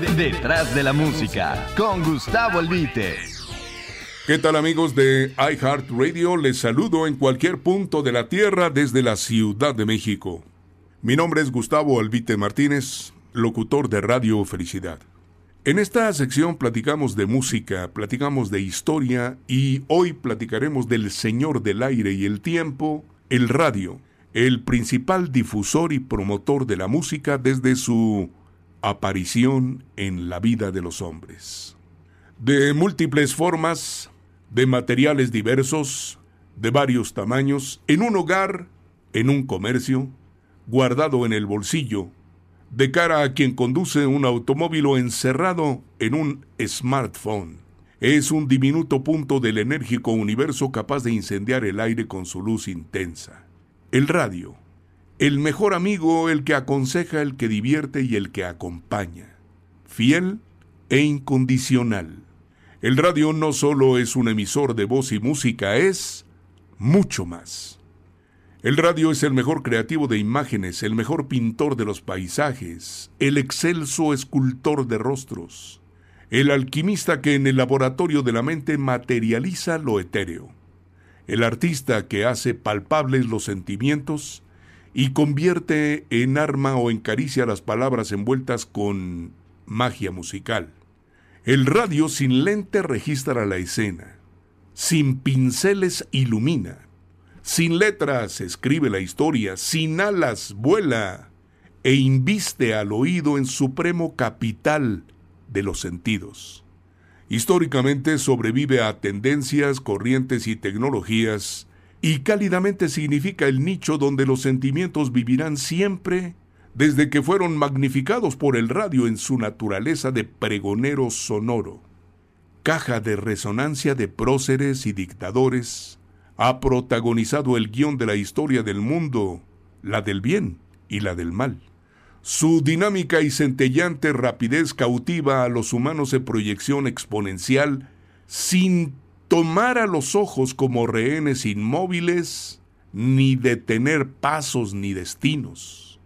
Detrás de la música, con Gustavo Albite. ¿Qué tal amigos de iHeartRadio? Les saludo en cualquier punto de la tierra desde la Ciudad de México. Mi nombre es Gustavo Albite Martínez, locutor de Radio Felicidad. En esta sección platicamos de música, platicamos de historia y hoy platicaremos del Señor del Aire y el Tiempo, el radio, el principal difusor y promotor de la música desde su aparición en la vida de los hombres. De múltiples formas, de materiales diversos, de varios tamaños, en un hogar, en un comercio, guardado en el bolsillo, de cara a quien conduce un automóvil o encerrado en un smartphone. Es un diminuto punto del enérgico universo capaz de incendiar el aire con su luz intensa. El radio. El mejor amigo, el que aconseja, el que divierte y el que acompaña. Fiel e incondicional. El radio no solo es un emisor de voz y música, es mucho más. El radio es el mejor creativo de imágenes, el mejor pintor de los paisajes, el excelso escultor de rostros, el alquimista que en el laboratorio de la mente materializa lo etéreo, el artista que hace palpables los sentimientos y convierte en arma o en caricia las palabras envueltas con magia musical. El radio sin lente registra la escena, sin pinceles ilumina, sin letras escribe la historia, sin alas vuela e inviste al oído en supremo capital de los sentidos. Históricamente sobrevive a tendencias, corrientes y tecnologías, y cálidamente significa el nicho donde los sentimientos vivirán siempre desde que fueron magnificados por el radio en su naturaleza de pregonero sonoro, caja de resonancia de próceres y dictadores, ha protagonizado el guion de la historia del mundo, la del bien y la del mal. Su dinámica y centellante rapidez cautiva a los humanos en proyección exponencial sin tomar a los ojos como rehenes inmóviles, ni detener pasos ni destinos.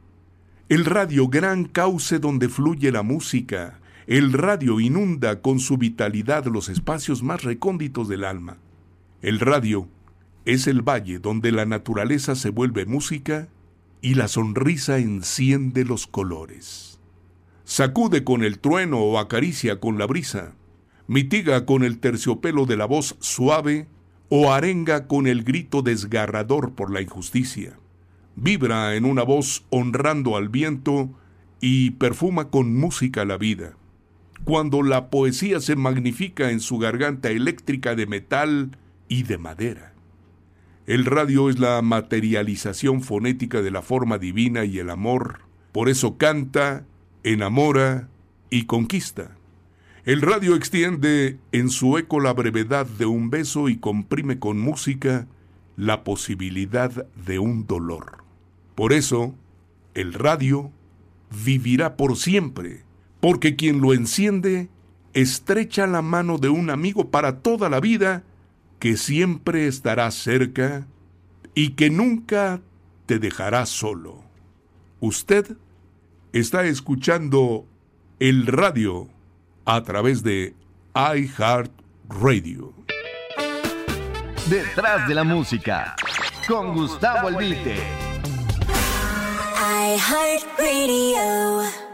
El radio gran cauce donde fluye la música, el radio inunda con su vitalidad los espacios más recónditos del alma. El radio es el valle donde la naturaleza se vuelve música y la sonrisa enciende los colores. Sacude con el trueno o acaricia con la brisa, mitiga con el terciopelo de la voz suave o arenga con el grito desgarrador por la injusticia. Vibra en una voz honrando al viento y perfuma con música la vida. Cuando la poesía se magnifica en su garganta eléctrica de metal y de madera. El radio es la materialización fonética de la forma divina y el amor. Por eso canta, enamora y conquista. El radio extiende en su eco la brevedad de un beso y comprime con música la posibilidad de un dolor. Por eso, el radio vivirá por siempre, porque quien lo enciende estrecha la mano de un amigo para toda la vida que siempre estará cerca y que nunca te dejará solo. Usted está escuchando el radio a través de iHeart Radio. Detrás de la música, con Gustavo Albite. iHeart Radio.